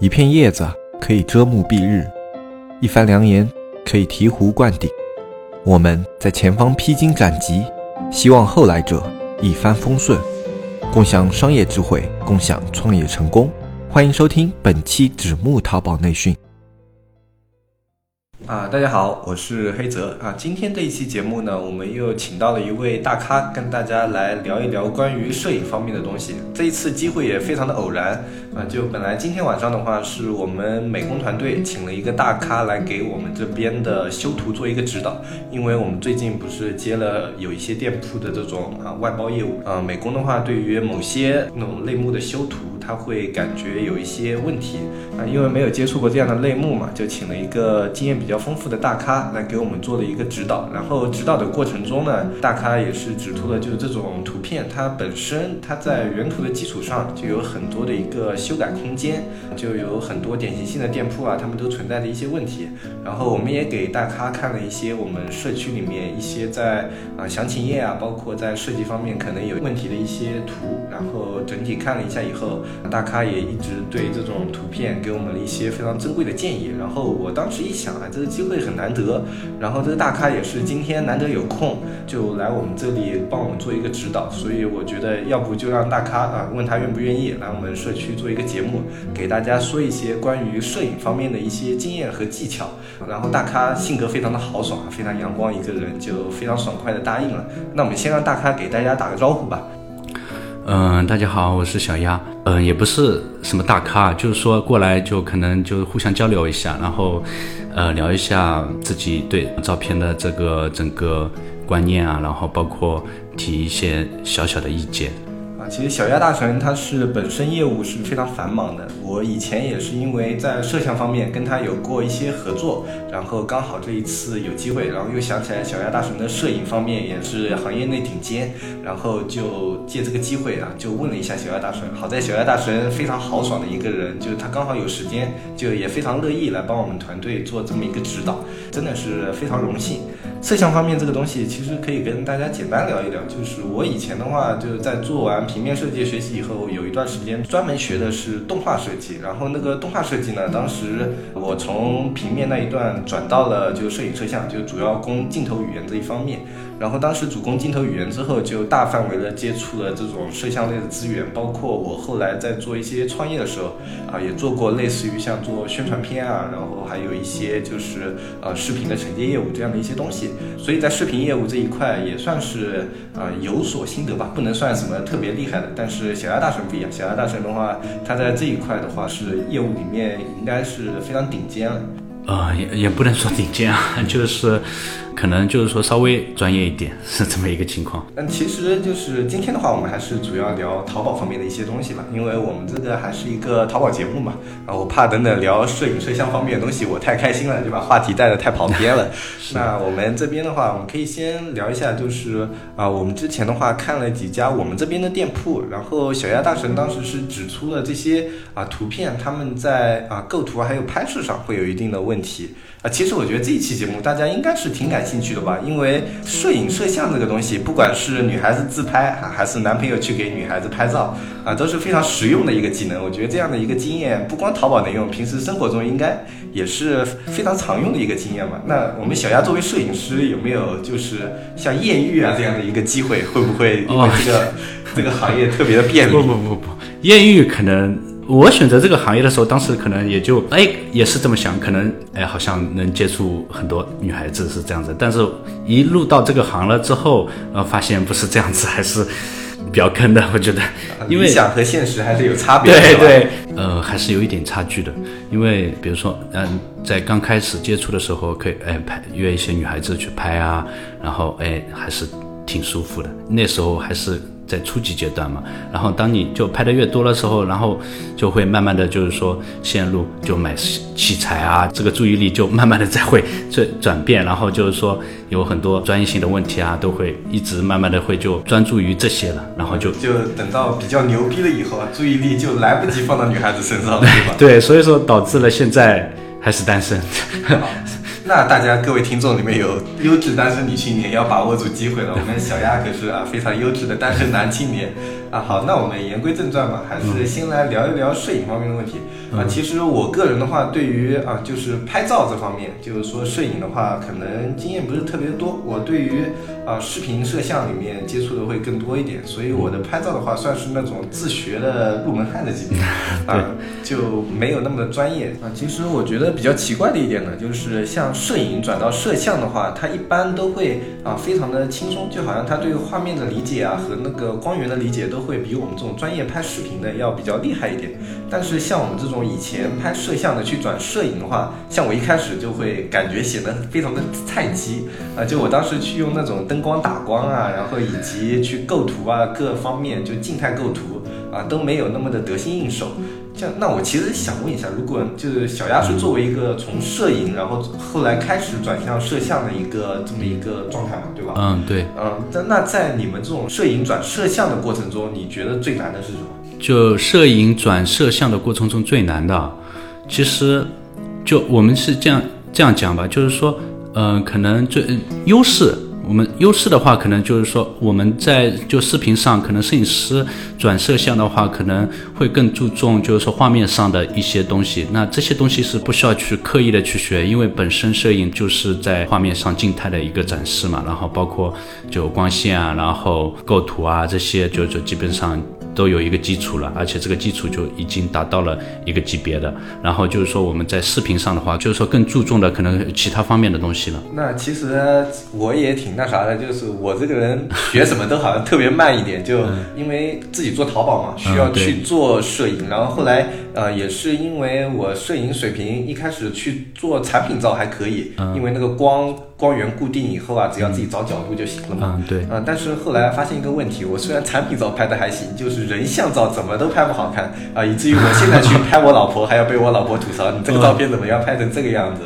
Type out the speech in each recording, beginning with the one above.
一片叶子可以遮目蔽日，一番良言可以醍醐灌顶。我们在前方披荆斩棘，希望后来者一帆风顺，共享商业智慧，共享创业成功。欢迎收听本期纸木淘宝内训。啊，大家好，我是黑泽啊。今天这一期节目呢，我们又请到了一位大咖，跟大家来聊一聊关于摄影方面的东西。这一次机会也非常的偶然啊，就本来今天晚上的话，是我们美工团队请了一个大咖来给我们这边的修图做一个指导，因为我们最近不是接了有一些店铺的这种啊外包业务啊，美工的话对于某些那种类目的修图。他会感觉有一些问题啊，因为没有接触过这样的类目嘛，就请了一个经验比较丰富的大咖来给我们做了一个指导。然后指导的过程中呢，大咖也是指出了，就是这种图片它本身它在原图的基础上就有很多的一个修改空间，就有很多典型性的店铺啊，他们都存在的一些问题。然后我们也给大咖看了一些我们社区里面一些在啊详情页啊，包括在设计方面可能有问题的一些图，然后整体看了一下以后。大咖也一直对这种图片给我们了一些非常珍贵的建议。然后我当时一想啊，这个机会很难得，然后这个大咖也是今天难得有空，就来我们这里帮我们做一个指导。所以我觉得要不就让大咖啊问他愿不愿意来我们社区做一个节目，给大家说一些关于摄影方面的一些经验和技巧。然后大咖性格非常的豪爽，非常阳光一个人，就非常爽快的答应了。那我们先让大咖给大家打个招呼吧。嗯，大家好，我是小丫。嗯，也不是什么大咖，就是说过来就可能就互相交流一下，然后，呃，聊一下自己对照片的这个整个观念啊，然后包括提一些小小的意见。其实小鸭大神他是本身业务是非常繁忙的，我以前也是因为在摄像方面跟他有过一些合作，然后刚好这一次有机会，然后又想起来小鸭大神的摄影方面也是行业内顶尖，然后就借这个机会啊，就问了一下小鸭大神。好在小鸭大神非常豪爽的一个人，就是他刚好有时间，就也非常乐意来帮我们团队做这么一个指导，真的是非常荣幸。摄像方面这个东西其实可以跟大家简单聊一聊，就是我以前的话就是在做完。平面设计学习以后，有一段时间专门学的是动画设计。然后那个动画设计呢，当时我从平面那一段转到了就摄影摄像，就主要攻镜头语言这一方面。然后当时主攻镜头语言之后，就大范围的接触了这种摄像类的资源，包括我后来在做一些创业的时候，啊，也做过类似于像做宣传片啊，然后还有一些就是呃视频的承接业务这样的一些东西。所以在视频业务这一块也算是啊有所心得吧，不能算什么特别厉害的。但是小鸭大神不一样，小鸭大神的话，他在这一块的话是业务里面应该是非常顶尖了。呃，也也不能说顶尖啊，就是。可能就是说稍微专业一点 是这么一个情况。但其实就是今天的话，我们还是主要聊淘宝方面的一些东西吧，因为我们这个还是一个淘宝节目嘛。啊，我怕等等聊摄影摄像方面的东西，我太开心了，就把话题带的太跑偏了。那我们这边的话，我们可以先聊一下，就是啊，我们之前的话看了几家我们这边的店铺，然后小鸭大神当时是指出了这些啊图片他们在啊构图还有拍摄上会有一定的问题。啊，其实我觉得这一期节目大家应该是挺感兴趣的吧，因为摄影摄像这个东西，不管是女孩子自拍啊，还是男朋友去给女孩子拍照啊，都是非常实用的一个技能。我觉得这样的一个经验，不光淘宝能用，平时生活中应该也是非常常用的一个经验嘛。那我们小丫作为摄影师，有没有就是像艳遇啊这样的一个机会？会不会因为这个这个行业特别的便利？不不不不，艳遇可能。我选择这个行业的时候，当时可能也就哎，也是这么想，可能哎，好像能接触很多女孩子是这样子。但是，一入到这个行了之后，呃，发现不是这样子，还是比较坑的。我觉得，因为想和现实还是有差别。对对，呃，还是有一点差距的。因为比如说，嗯，在刚开始接触的时候，可以哎拍约一些女孩子去拍啊，然后哎还是挺舒服的。那时候还是。在初级阶段嘛，然后当你就拍的越多的时候，然后就会慢慢的就是说线路就买器材啊，这个注意力就慢慢的在会转转变，然后就是说有很多专业性的问题啊，都会一直慢慢的会就专注于这些了，然后就就等到比较牛逼了以后啊，注意力就来不及放到女孩子身上了，对吧？对，所以说导致了现在还是单身。那大家各位听众里面有优质单身女青年，要把握住机会了。我们小丫可是啊非常优质的单身男青年。啊，好，那我们言归正传吧，还是先来聊一聊摄影方面的问题啊。其实我个人的话，对于啊，就是拍照这方面，就是说摄影的话，可能经验不是特别多。我对于啊视频摄像里面接触的会更多一点，所以我的拍照的话，算是那种自学的入门汉的级别 啊，就没有那么的专业啊。其实我觉得比较奇怪的一点呢，就是像摄影转到摄像的话，它一般都会啊非常的轻松，就好像他对画面的理解啊和那个光源的理解都。会比我们这种专业拍视频的要比较厉害一点，但是像我们这种以前拍摄像的去转摄影的话，像我一开始就会感觉显得非常的菜鸡啊！就我当时去用那种灯光打光啊，然后以及去构图啊，各方面就静态构图啊都没有那么的得心应手。这样，那我其实想问一下，如果就是小鸭是作为一个从摄影，然后后来开始转向摄像的一个这么一个状态嘛，对吧？嗯，对。嗯，那那在你们这种摄影转摄像的过程中，你觉得最难的是什么？就摄影转摄像的过程中最难的，其实就我们是这样这样讲吧，就是说，嗯，可能最优势。我们优势的话，可能就是说我们在就视频上，可能摄影师转摄像的话，可能会更注重就是说画面上的一些东西。那这些东西是不需要去刻意的去学，因为本身摄影就是在画面上静态的一个展示嘛。然后包括就光线啊，然后构图啊这些，就就基本上。都有一个基础了，而且这个基础就已经达到了一个级别的。然后就是说我们在视频上的话，就是说更注重的可能其他方面的东西了。那其实我也挺那啥的，就是我这个人学什么都好像特别慢一点，就因为自己做淘宝嘛，需要去做摄影。然后后来呃也是因为我摄影水平一开始去做产品照还可以，因为那个光。光源固定以后啊，只要自己找角度就行了嘛。嗯，对。嗯，但是后来发现一个问题，我虽然产品照拍的还行，就是人像照怎么都拍不好看啊，以至于我现在去拍我老婆，还要被我老婆吐槽，你这个照片怎么样拍成这个样子？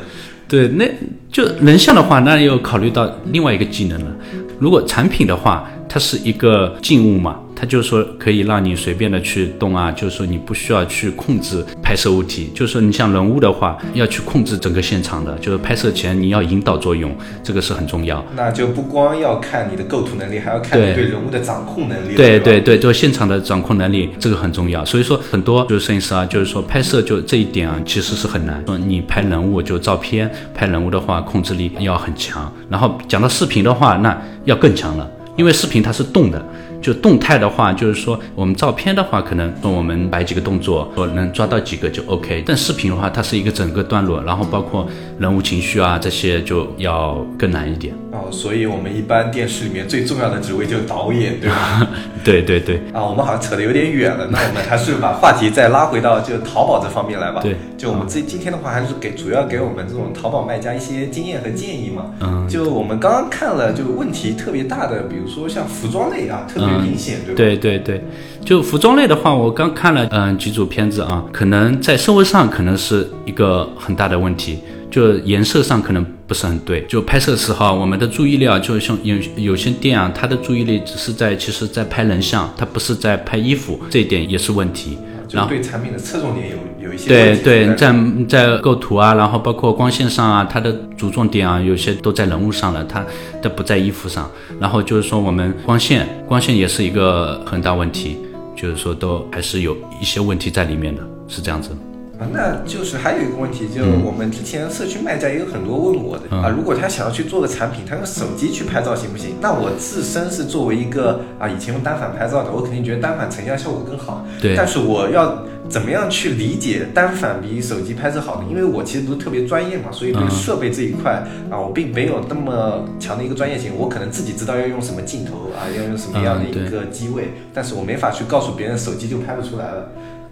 对，那就人像的话，那又考虑到另外一个技能了。如果产品的话，它是一个静物嘛。它就是说可以让你随便的去动啊，就是说你不需要去控制拍摄物体，就是说你像人物的话，要去控制整个现场的，就是拍摄前你要引导作用，这个是很重要。那就不光要看你的构图能力，还要看你对人物的掌控能力。对对对，就现场的掌控能力，这个很重要。所以说很多就是摄影师啊，就是说拍摄就这一点啊，其实是很难。说你拍人物就照片，拍人物的话控制力要很强。然后讲到视频的话，那要更强了，因为视频它是动的。就动态的话，就是说我们照片的话，可能说我们摆几个动作，说能抓到几个就 OK。但视频的话，它是一个整个段落，然后包括人物情绪啊这些就要更难一点。哦，所以我们一般电视里面最重要的职位就是导演，对吧？对对对。啊，我们好像扯得有点远了，那我们还是把话题再拉回到就淘宝这方面来吧。对。就我们这今天的话，还是给主要给我们这种淘宝卖家一些经验和建议嘛。嗯。就我们刚刚看了，就问题特别大的，比如说像服装类啊，特别明显，对吧？对对对。就服装类的话，我刚看了嗯几组片子啊，可能在社会上可能是一个很大的问题。就颜色上可能不是很对，就拍摄时候我们的注意力啊，就像有有些店啊，它的注意力只是在其实在拍人像，它不是在拍衣服，这一点也是问题。然后对产品的侧重点有有一些对对，在在构图啊，然后包括光线上啊，它的着重点啊，有些都在人物上了，它它不在衣服上。然后就是说我们光线光线也是一个很大问题，就是说都还是有一些问题在里面的，是这样子。啊，那就是还有一个问题，就是我们之前社区卖家也有很多问我的啊，如果他想要去做个产品，他用手机去拍照行不行？那我自身是作为一个啊以前用单反拍照的，我肯定觉得单反成像效果更好。对。但是我要怎么样去理解单反比手机拍摄好呢？因为我其实不是特别专业嘛，所以对设备这一块啊，我并没有那么强的一个专业性。我可能自己知道要用什么镜头啊，要用什么样的一个机位，但是我没法去告诉别人手机就拍不出来了。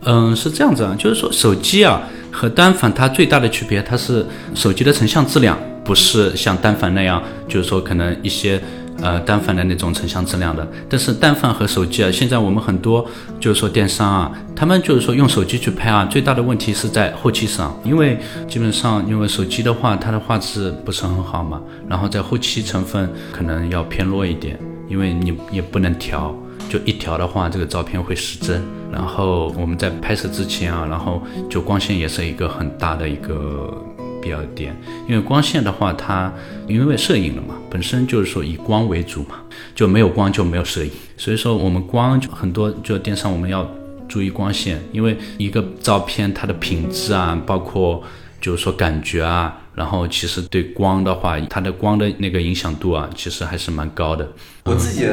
嗯，是这样子啊，就是说手机啊和单反它最大的区别，它是手机的成像质量不是像单反那样，就是说可能一些呃单反的那种成像质量的。但是单反和手机啊，现在我们很多就是说电商啊，他们就是说用手机去拍啊，最大的问题是在后期上，因为基本上因为手机的话，它的画质不是很好嘛，然后在后期成分可能要偏弱一点，因为你也不能调。就一条的话，这个照片会失真。然后我们在拍摄之前啊，然后就光线也是一个很大的一个必要点，因为光线的话，它因为摄影了嘛，本身就是说以光为主嘛，就没有光就没有摄影，所以说我们光就很多就电商我们要注意光线，因为一个照片它的品质啊，包括就是说感觉啊。然后其实对光的话，它的光的那个影响度啊，其实还是蛮高的。我自己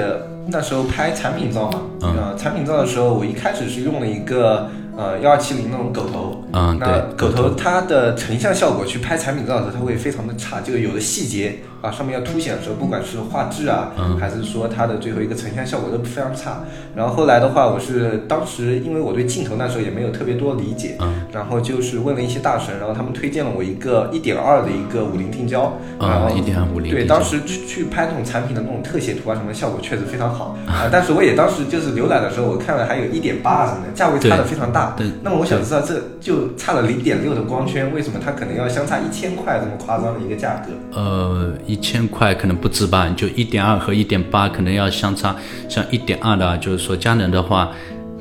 那时候拍产品照嘛，嗯，产品照的时候，我一开始是用了一个呃幺二七零那种狗头，嗯，那狗头。它的成像效果去拍产品照的时候，它会非常的差，就有的细节啊上面要凸显的时候，不管是画质啊，还是说它的最后一个成像效果都非常差。然后后来的话，我是当时因为我对镜头那时候也没有特别多理解，嗯，然后就是问了一些大神，然后他们推荐了我一个一点二的一个五零定焦，啊，一点五零，对，当时去去拍那种产品的那种特写图啊什么，效果确实非常好啊。但是我也当时就是浏览的时候，我看了还有一点八什么的，价位差的非常大。对，那么我想知道，这就差了零点六的光圈，为什么它可能要相差一千块这么夸张的一个价格？呃，一千块可能不止吧，就一点二和一点八可能要相差，像一点二的，就是说佳能的话，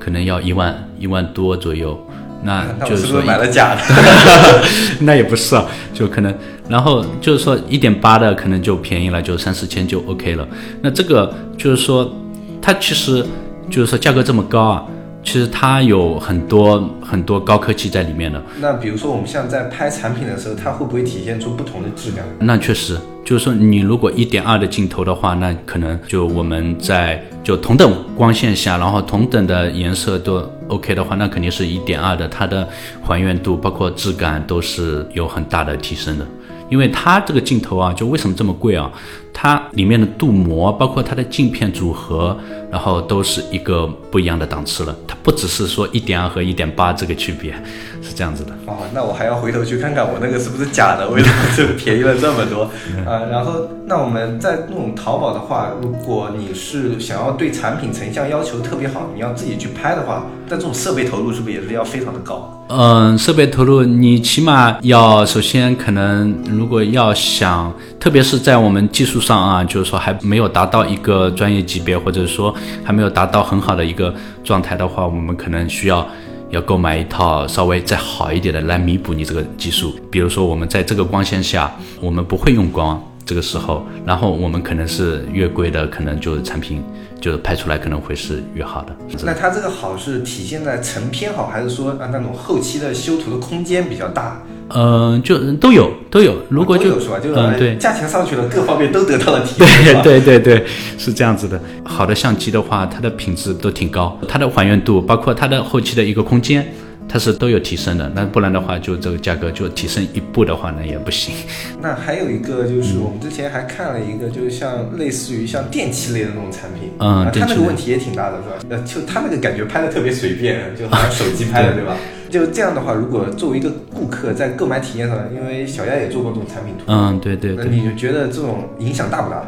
可能要一万一万多左右。那 就是说买了假的，那也不是啊，就可能，然后就是说一点八的可能就便宜了，就三四千就 OK 了。那这个就是说，它其实就是说价格这么高啊，其实它有很多很多高科技在里面的。那比如说我们像在拍产品的时候，它会不会体现出不同的质感？那确实，就是说你如果一点二的镜头的话，那可能就我们在就同等光线下，然后同等的颜色都。OK 的话，那肯定是一点二的，它的还原度包括质感都是有很大的提升的。因为它这个镜头啊，就为什么这么贵啊？它里面的镀膜，包括它的镜片组合，然后都是一个不一样的档次了。它不只是说一点二和一点八这个区别，是这样子的。哦，那我还要回头去看看我那个是不是假的，为什么就便宜了这么多？呃，然后那我们在那种淘宝的话，如果你是想要对产品成像要求特别好，你要自己去拍的话，那这种设备投入是不是也是要非常的高？嗯，设备投入你起码要首先可能如果要想，特别是在我们技术上啊，就是说还没有达到一个专业级别，或者说还没有达到很好的一个状态的话，我们可能需要要购买一套稍微再好一点的来弥补你这个技术。比如说我们在这个光线下，我们不会用光。这个时候，然后我们可能是越贵的，可能就是产品就是拍出来可能会是越好的。那它这个好是体现在成片好，还是说啊那种后期的修图的空间比较大？嗯，就都有都有。如果就是吧，就嗯对，价钱上去了，各方面都得到了提升。对对对对，是这样子的。好的相机的话，它的品质都挺高，它的还原度，包括它的后期的一个空间。它是都有提升的，那不然的话，就这个价格就提升一步的话，呢也不行。那还有一个就是，我们之前还看了一个，就是像类似于像电器类的那种产品，嗯，它那个问题也挺大的，是吧？呃，就它那个感觉拍的特别随便，就好像手机拍的，对吧？就这样的话，如果作为一个顾客在购买体验上，因为小丫也做过这种产品图，嗯，对对，那你觉得这种影响大不大？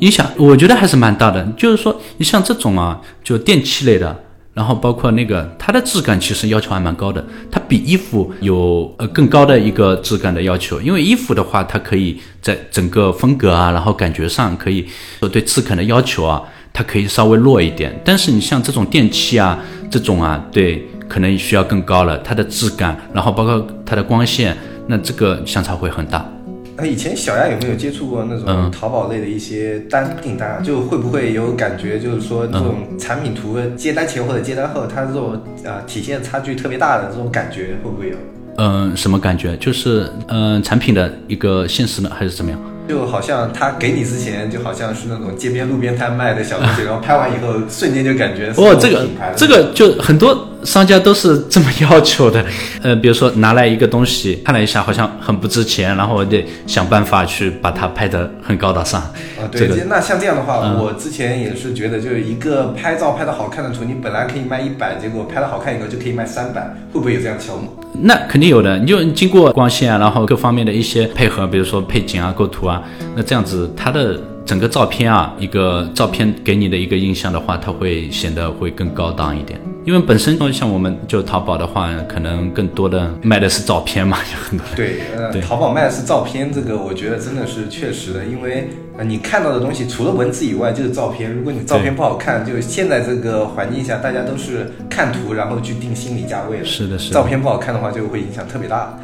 影响，我觉得还是蛮大的。就是说，你像这种啊，就电器类的。然后包括那个它的质感其实要求还蛮高的，它比衣服有呃更高的一个质感的要求。因为衣服的话，它可以在整个风格啊，然后感觉上可以说对质感的要求啊，它可以稍微弱一点。但是你像这种电器啊，这种啊，对，可能需要更高了，它的质感，然后包括它的光线，那这个相差会很大。那以前小丫有没有接触过那种淘宝类的一些单订单啊？就会不会有感觉，就是说这种产品图接单前或者接单后，它这种啊体现差距特别大的这种感觉会不会有？嗯，什么感觉？就是嗯，产品的一个现实呢，还是怎么样？就好像他给你之前，就好像是那种街边路边摊卖的小东西，然后拍完以后，瞬间就感觉哦，这个这个就很多商家都是这么要求的。呃，比如说拿来一个东西，看了一下，好像很不值钱，然后我得想办法去把它拍得很高大上。啊，对，那像这样的话，我之前也是觉得，就是一个拍照拍得好看的图，你本来可以卖一百，结果拍得好看以后就可以卖三百，会不会有这样项目？那肯定有的，你就经过光线啊，然后各方面的一些配合，比如说配景啊、构图啊，那这样子它的整个照片啊，一个照片给你的一个印象的话，它会显得会更高档一点。因为本身像我们就淘宝的话，可能更多的卖的是照片嘛，有很多。对，呃，淘宝卖的是照片，这个我觉得真的是确实的，因为呃你看到的东西除了文字以外就是照片，如果你照片不好看，就现在这个环境下，大家都是看图然后去定心理价位了。是的，是的。照片不好看的话，就会影响特别大。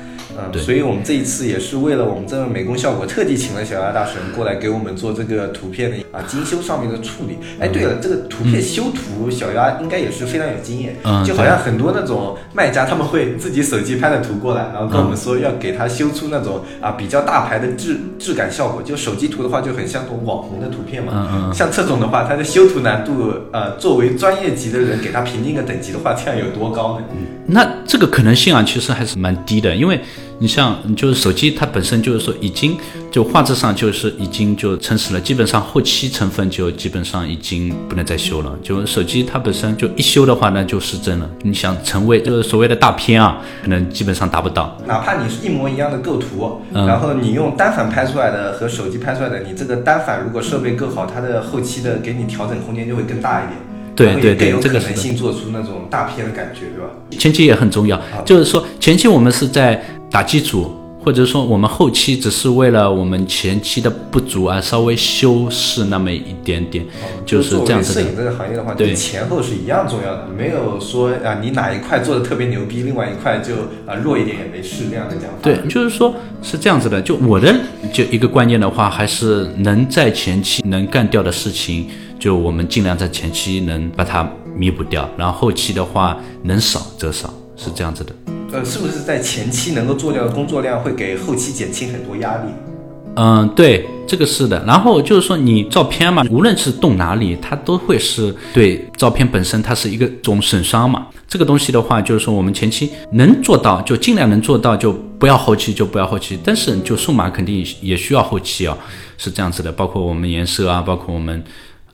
所以我们这一次也是为了我们这个美工效果，特地请了小鸭大神过来给我们做这个图片的啊精修上面的处理。哎，对了，这个图片修图，小鸭应该也是非常有经验，嗯就好像很多那种卖家他们会自己手机拍的图过来，然后跟我们说要给他修出那种啊比较大牌的质质感效果。就手机图的话，就很像这种网红的图片嘛。嗯嗯像这种的话，它的修图难度，呃，作为专业级的人给他评定个等级的话，这样有多高呢？那这个可能性啊，其实还是蛮低的，因为你像就是手机它本身就是说已经就画质上就是已经就诚实了，基本上后期成分就基本上已经不能再修了。就手机它本身就一修的话那就失真了。你想成为就是所谓的大片啊，可能基本上达不到。哪怕你是一模一样的构图，嗯然后你用单反拍出来的和手机拍出来的，你这个单反如果设备够好，它的后期的给你调整空间就会更大一点，对对对这个是的性做出那种大片的感觉，对吧？前期也很重要，就是说前期我们是在打基础，或者说我们后期只是为了我们前期的不足啊，稍微修饰那么一点点，就是这样子摄。影这个行业的话，对前后是一样重要的，没有说啊你哪一块做的特别牛逼，另外一块就啊弱一点也没事这样的讲法。对，就是说是这样子的。就我的就一个观念的话，还是能在前期能干掉的事情，就我们尽量在前期能把它弥补掉，然后后期的话能少则少，是这样子的。呃，是不是在前期能够做掉的工作量会给后期减轻很多压力？嗯，对，这个是的。然后就是说，你照片嘛，无论是动哪里，它都会是对照片本身，它是一个种损伤嘛。这个东西的话，就是说我们前期能做到，就尽量能做到，就不要后期，就不要后期。但是就数码肯定也需要后期啊，是这样子的。包括我们颜色啊，包括我们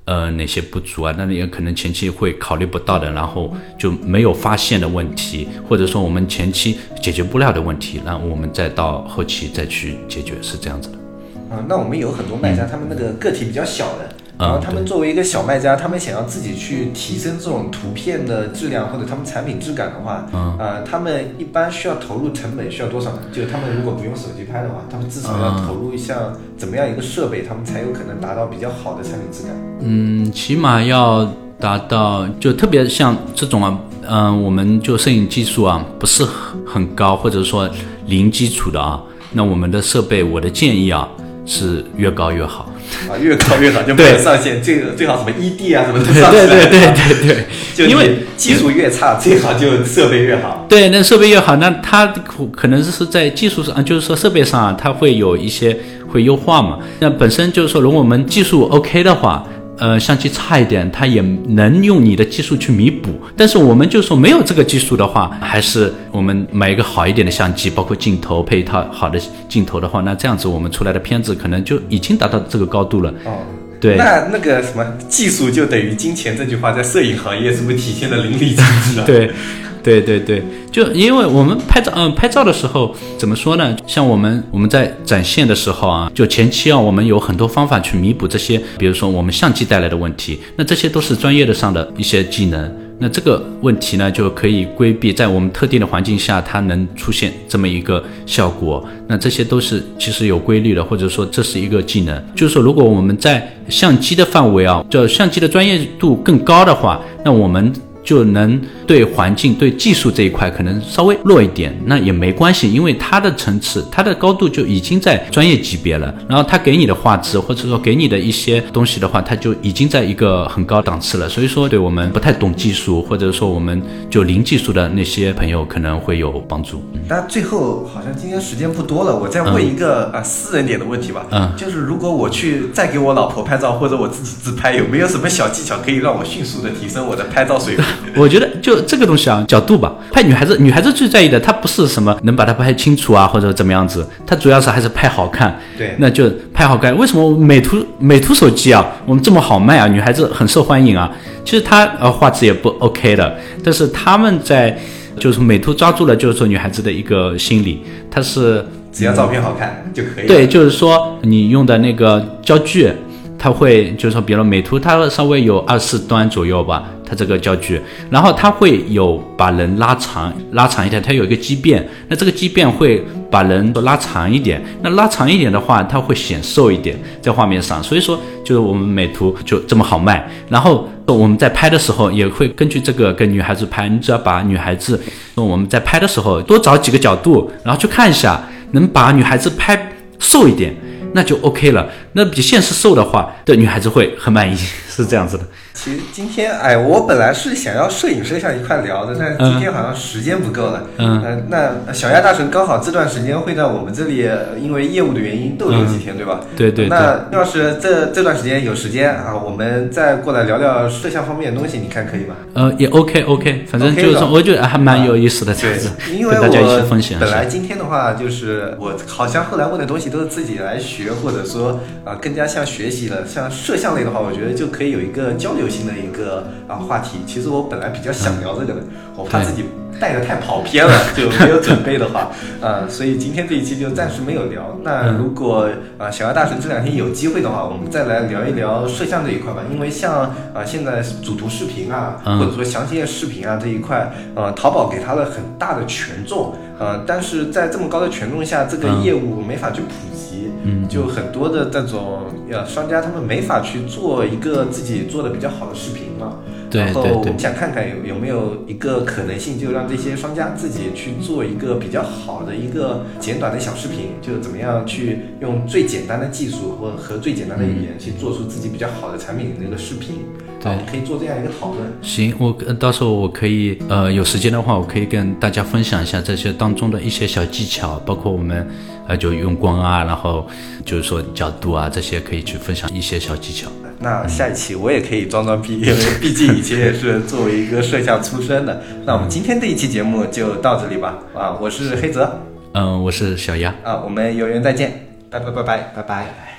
呃哪些不足啊，那也可能前期会考虑不到的，然后就没有发现的问题，或者说我们前期解决不了的问题，那我们再到后期再去解决，是这样子的。啊，那我们有很多卖家，他们那个个体比较小的，然后他们作为一个小卖家，他们想要自己去提升这种图片的质量或者他们产品质感的话，嗯呃，他们一般需要投入成本需要多少呢？就是他们如果不用手机拍的话，他们至少要投入一项怎么样一个设备，他们才有可能达到比较好的产品质感。嗯，起码要达到，就特别像这种啊，嗯、我们就摄影技术啊不是很很高，或者说零基础的啊，那我们的设备，我的建议啊是越高越好。啊，越高越好，就没有上限，最最好什么 ED 啊什么都对上。对对对对对，就因为技术越差，最好就设备越好。对，那设备越好，那它可可能是在技术上，啊就是说设备上啊，它会有一些会优化嘛。那本身就是说，如果我们技术 OK 的话，呃，相机差一点，它也能用你的技术去弥补。但是我们就说没有这个技术的话，还是我们买一个好一点的相机，包括镜头配一套好的镜头的话，那这样子我们出来的片子可能就已经达到这个高度了。哦，对那那个什么技术就等于金钱这句话，在摄影行业是不是体现的淋漓尽致啊？对，对对对，就因为我们拍照，嗯、拍照的时候怎么说呢？像我们我们在展现的时候啊，就前期啊，我们有很多方法去弥补这些，比如说我们相机带来的问题，那这些都是专业的上的一些技能。那这个问题呢，就可以规避，在我们特定的环境下，它能出现这么一个效果。那这些都是其实有规律的，或者说这是一个技能。就是说，如果我们在相机的范围啊，就相机的专业度更高的话，那我们就能对环境、对技术这一块可能稍微弱一点，那也没关系，因为它的层次、它的高度就已经在专业级别了。然后它给你的画质，或者说给你的一些东西的话，它就已经在一个很高档次了。所以说，对我们不太懂技术，或者说我们就零技术的那些朋友可能会有帮助。那最后好像今天时间不多了，我再问一个啊、私人点的问题吧。嗯就是如果我去再给我老婆拍照，或者我自己自拍，有没有什么小技巧可以让我迅速的提升我的拍照水平？我觉得就这个东西啊，角度吧。拍女孩子，女孩子最在意的，她不是什么能把它拍清楚啊，或者怎么样子，她主要是还是拍好看。对那就拍好看。为什么美图美图手机啊，我们这么好卖啊，女孩子很受欢迎啊？其实它呃画质也不 OK 的，但是他们在就是美图抓住了，就是说女孩子的一个心理，它是只要照片好看就可以了。对，就是说你用的那个焦距，它会就是说，比如美图它稍微有二四端左右吧，它这个焦距，然后它会有把人拉长拉长一点，它有一个畸变，那这个畸变会把人都拉长一点，那拉长一点的话，它会显瘦一点在画面上，所以说就是我们美图就这么好卖，然后我们在拍的时候也会根据这个跟女孩子拍，你只要把女孩子我们在拍的时候多找几个角度，然后去看一下，能把女孩子拍瘦一点。那就 OK 了。那比现实瘦的话，的女孩子会很满意，是这样子的。其实今天，哎，我本来是想要摄影摄像一块聊的，但是今天好像时间不够了。嗯，那小鸭大神刚好这段时间会在我们这里，因为业务的原因逗留几天，对吧？对对。那要是这这段时间有时间啊，我们再过来聊聊摄像方面的东西，你看可以吗？呃，也 OK OK，反正就是说，我觉得还蛮有意思的这样子，跟大家一起分享。本来今天的话，就是我好像后来问的东西都是自己来学，或者说啊，更加像学习了。像摄像类的话，我觉得就可以有一个交流性的一个。啊，话题其实我本来比较想聊这个的，我怕自己带的太跑偏了，就没有准备的话，呃，所以今天这一期就暂时没有聊。那如果啊，小鸭大神这两天有机会的话，我们再来聊一聊摄像这一块吧。因为像啊，现在主图视频啊，或者说详情页视频啊这一块，呃，淘宝给它了很大的权重，呃，但是在这么高的权重下，这个业务没法去普及，就很多的这种呃商家他们没法去做一个自己做的比较好的视频嘛。对然后我们想看看有有没有一个可能性，就让这些商家自己去做一个比较好的一个简短的小视频，就怎么样去用最简单的技术或和最简单的语言去做出自己比较好的产品的那个视频。对，可以做这样一个讨论。行，我到时候我可以呃有时间的话，我可以跟大家分享一下这些当中的一些小技巧，包括我们呃就用光啊，然后就是说角度啊这些可以去分享一些小技巧。那下一期我也可以装装逼，因为毕竟以前也是作为一个摄像出身的。那我们今天这一期节目就到这里吧。啊，我是黑泽，嗯，我是小鸭。啊，我们有缘再见，拜拜拜拜拜拜。